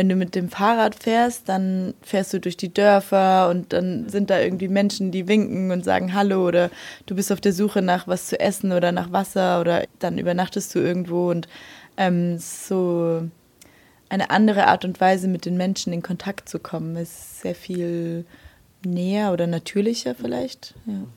wenn du mit dem Fahrrad fährst, dann fährst du durch die Dörfer und dann sind da irgendwie Menschen, die winken und sagen Hallo oder du bist auf der Suche nach was zu essen oder nach Wasser oder dann übernachtest du irgendwo und ähm, so eine andere Art und Weise mit den Menschen in Kontakt zu kommen ist sehr viel näher oder natürlicher vielleicht. Ja.